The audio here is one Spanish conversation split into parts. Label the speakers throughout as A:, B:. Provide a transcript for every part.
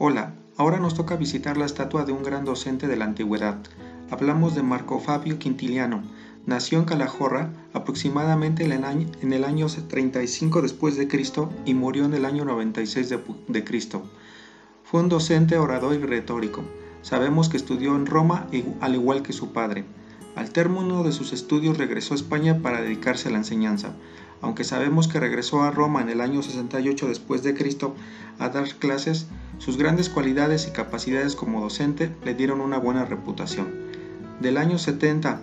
A: Hola, ahora nos toca visitar la estatua de un gran docente de la antigüedad. Hablamos de Marco Fabio Quintiliano. Nació en Calahorra aproximadamente en el año 35 después de Cristo y murió en el año 96 de Cristo. Fue un docente, orador y retórico. Sabemos que estudió en Roma al igual que su padre. Al término de sus estudios regresó a España para dedicarse a la enseñanza aunque sabemos que regresó a Roma en el año 68 después de Cristo a dar clases, sus grandes cualidades y capacidades como docente le dieron una buena reputación. Del año 70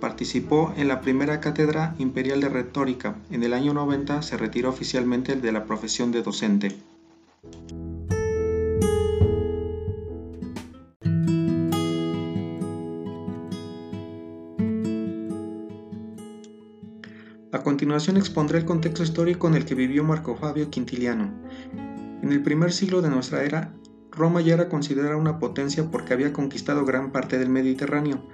A: participó en la primera cátedra imperial de retórica. En el año 90 se retiró oficialmente de la profesión de docente. A continuación expondré el contexto histórico en el que vivió Marco Fabio Quintiliano. En el primer siglo de nuestra era, Roma ya era considerada una potencia porque había conquistado gran parte del Mediterráneo.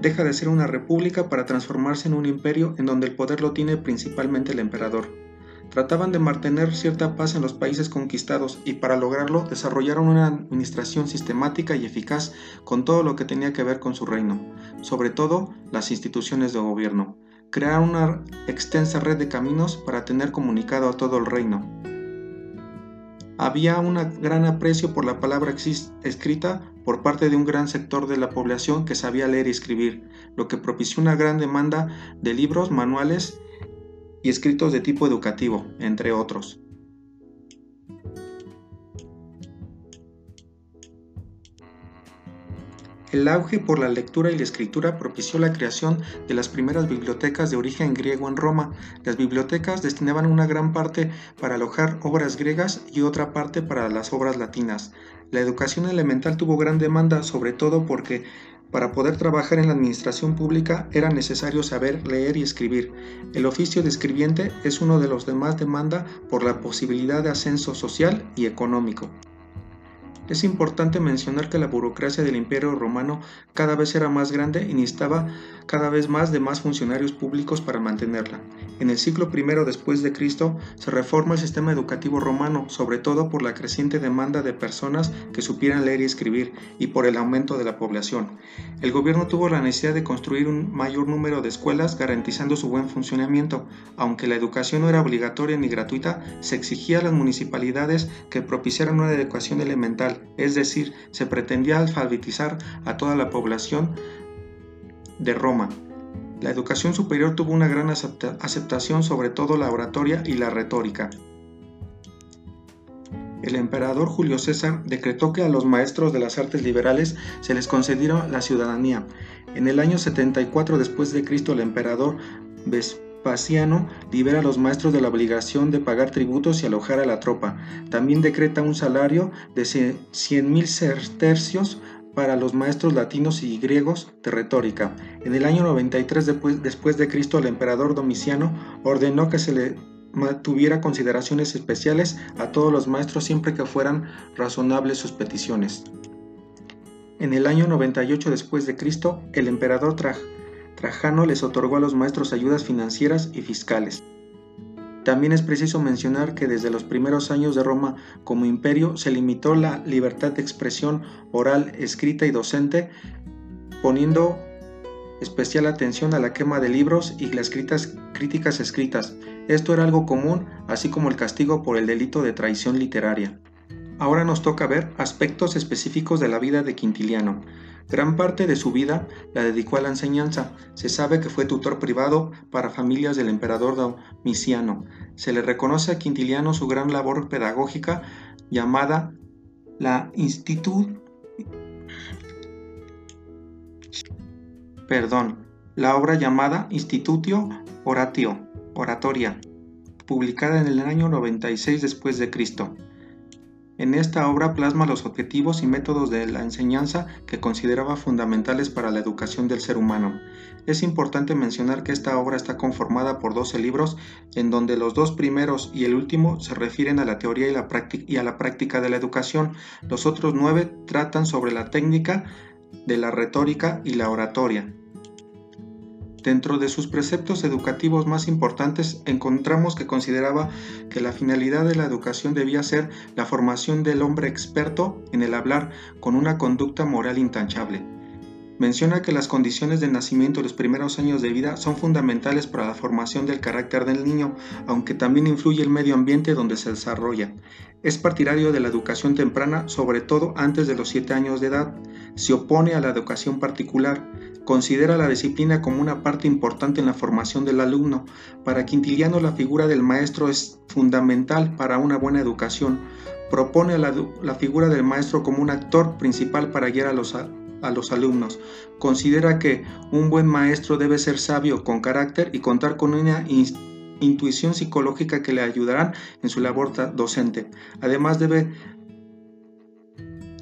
A: Deja de ser una república para transformarse en un imperio en donde el poder lo tiene principalmente el emperador. Trataban de mantener cierta paz en los países conquistados y para lograrlo desarrollaron una administración sistemática y eficaz con todo lo que tenía que ver con su reino, sobre todo las instituciones de gobierno crear una extensa red de caminos para tener comunicado a todo el reino. Había un gran aprecio por la palabra escrita por parte de un gran sector de la población que sabía leer y escribir, lo que propició una gran demanda de libros, manuales y escritos de tipo educativo, entre otros. El auge por la lectura y la escritura propició la creación de las primeras bibliotecas de origen griego en Roma. Las bibliotecas destinaban una gran parte para alojar obras griegas y otra parte para las obras latinas. La educación elemental tuvo gran demanda, sobre todo porque para poder trabajar en la administración pública era necesario saber leer y escribir. El oficio de escribiente es uno de los de más demanda por la posibilidad de ascenso social y económico. Es importante mencionar que la burocracia del Imperio romano cada vez era más grande y necesitaba cada vez más de más funcionarios públicos para mantenerla. En el siglo I después de Cristo se reforma el sistema educativo romano, sobre todo por la creciente demanda de personas que supieran leer y escribir y por el aumento de la población. El gobierno tuvo la necesidad de construir un mayor número de escuelas garantizando su buen funcionamiento. Aunque la educación no era obligatoria ni gratuita, se exigía a las municipalidades que propiciaran una educación elemental, es decir, se pretendía alfabetizar a toda la población de Roma. La educación superior tuvo una gran aceptación, sobre todo la oratoria y la retórica. El emperador Julio César decretó que a los maestros de las artes liberales se les concediera la ciudadanía. En el año 74 después de el emperador Vespasiano libera a los maestros de la obligación de pagar tributos y alojar a la tropa. También decreta un salario de 100.000 tercios para los maestros latinos y griegos de retórica. En el año 93 después, de Cristo, el emperador Domiciano ordenó que se le tuviera consideraciones especiales a todos los maestros siempre que fueran razonables sus peticiones. En el año 98 después de Cristo, el emperador Trajano les otorgó a los maestros ayudas financieras y fiscales. También es preciso mencionar que desde los primeros años de Roma como imperio se limitó la libertad de expresión oral, escrita y docente, poniendo especial atención a la quema de libros y las críticas escritas. Esto era algo común, así como el castigo por el delito de traición literaria. Ahora nos toca ver aspectos específicos de la vida de Quintiliano. Gran parte de su vida la dedicó a la enseñanza. Se sabe que fue tutor privado para familias del emperador Domiciano. Se le reconoce a Quintiliano su gran labor pedagógica llamada la Institut Perdón, la obra llamada Institutio Oratio, Oratoria, publicada en el año 96 después de Cristo. En esta obra plasma los objetivos y métodos de la enseñanza que consideraba fundamentales para la educación del ser humano. Es importante mencionar que esta obra está conformada por 12 libros, en donde los dos primeros y el último se refieren a la teoría y, la a la práctica de la educación. Los otros nueve tratan sobre la técnica de la retórica y la oratoria. Dentro de sus preceptos educativos más importantes encontramos que consideraba que la finalidad de la educación debía ser la formación del hombre experto en el hablar con una conducta moral intachable. Menciona que las condiciones de nacimiento y los primeros años de vida son fundamentales para la formación del carácter del niño, aunque también influye el medio ambiente donde se desarrolla. Es partidario de la educación temprana, sobre todo antes de los 7 años de edad. Se opone a la educación particular. Considera la disciplina como una parte importante en la formación del alumno. Para Quintiliano la figura del maestro es fundamental para una buena educación. Propone la, la figura del maestro como un actor principal para guiar a los a los alumnos. Considera que un buen maestro debe ser sabio, con carácter y contar con una intuición psicológica que le ayudarán en su labor docente. Además debe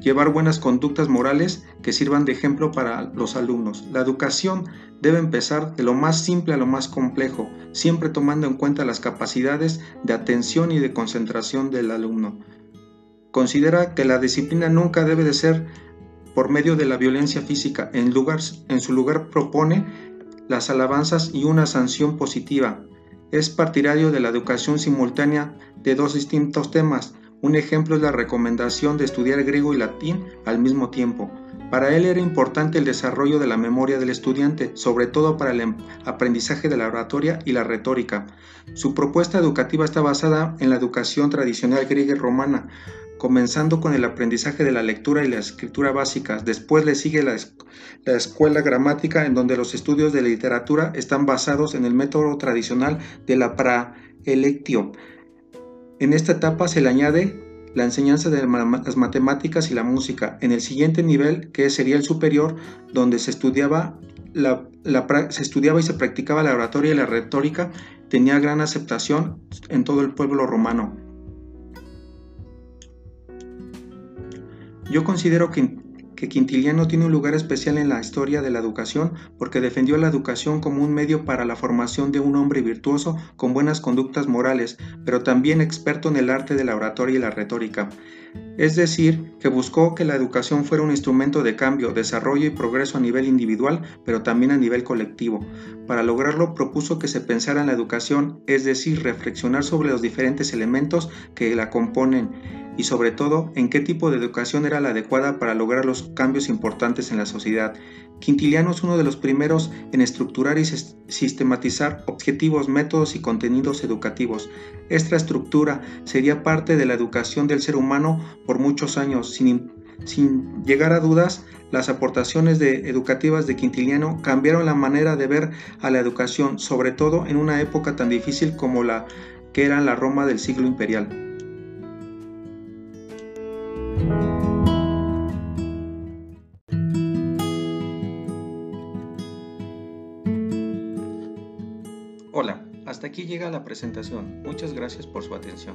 A: llevar buenas conductas morales que sirvan de ejemplo para los alumnos. La educación debe empezar de lo más simple a lo más complejo, siempre tomando en cuenta las capacidades de atención y de concentración del alumno. Considera que la disciplina nunca debe de ser por medio de la violencia física. En, lugar, en su lugar propone las alabanzas y una sanción positiva. Es partidario de la educación simultánea de dos distintos temas. Un ejemplo es la recomendación de estudiar griego y latín al mismo tiempo. Para él era importante el desarrollo de la memoria del estudiante, sobre todo para el em, aprendizaje de la oratoria y la retórica. Su propuesta educativa está basada en la educación tradicional griega y romana, comenzando con el aprendizaje de la lectura y la escritura básicas. Después le sigue la, escuela gramática, en donde los estudios de literatura están basados en el método tradicional de la praelectio. En esta etapa se le añade la enseñanza de las matemáticas y la música. En el siguiente nivel, que sería el superior, donde se estudiaba, se estudiaba y se practicaba la oratoria y la retórica, tenía gran aceptación en todo el pueblo romano. Yo considero que, Quintiliano tiene un lugar especial en la historia de la educación porque defendió la educación como un medio para la formación de un hombre virtuoso con buenas conductas morales, pero también experto en el arte de la oratoria y la retórica. Es decir, que buscó que la educación fuera un instrumento de cambio, desarrollo y progreso a nivel individual, pero también a nivel colectivo. Para lograrlo propuso que se pensara en la educación, es decir, reflexionar sobre los diferentes elementos que la componen y sobre todo en qué tipo de educación era la adecuada para lograr los cambios importantes en la sociedad. Quintiliano es uno de los primeros en estructurar y sistematizar objetivos, métodos y contenidos educativos. Esta estructura sería parte de la educación del ser humano por muchos años. Sin, llegar a dudas, las aportaciones de, educativas de Quintiliano cambiaron la manera de ver a la educación, sobre todo en una época tan difícil como la que era la Roma del siglo imperial. Hasta aquí llega la presentación. Muchas gracias por su atención.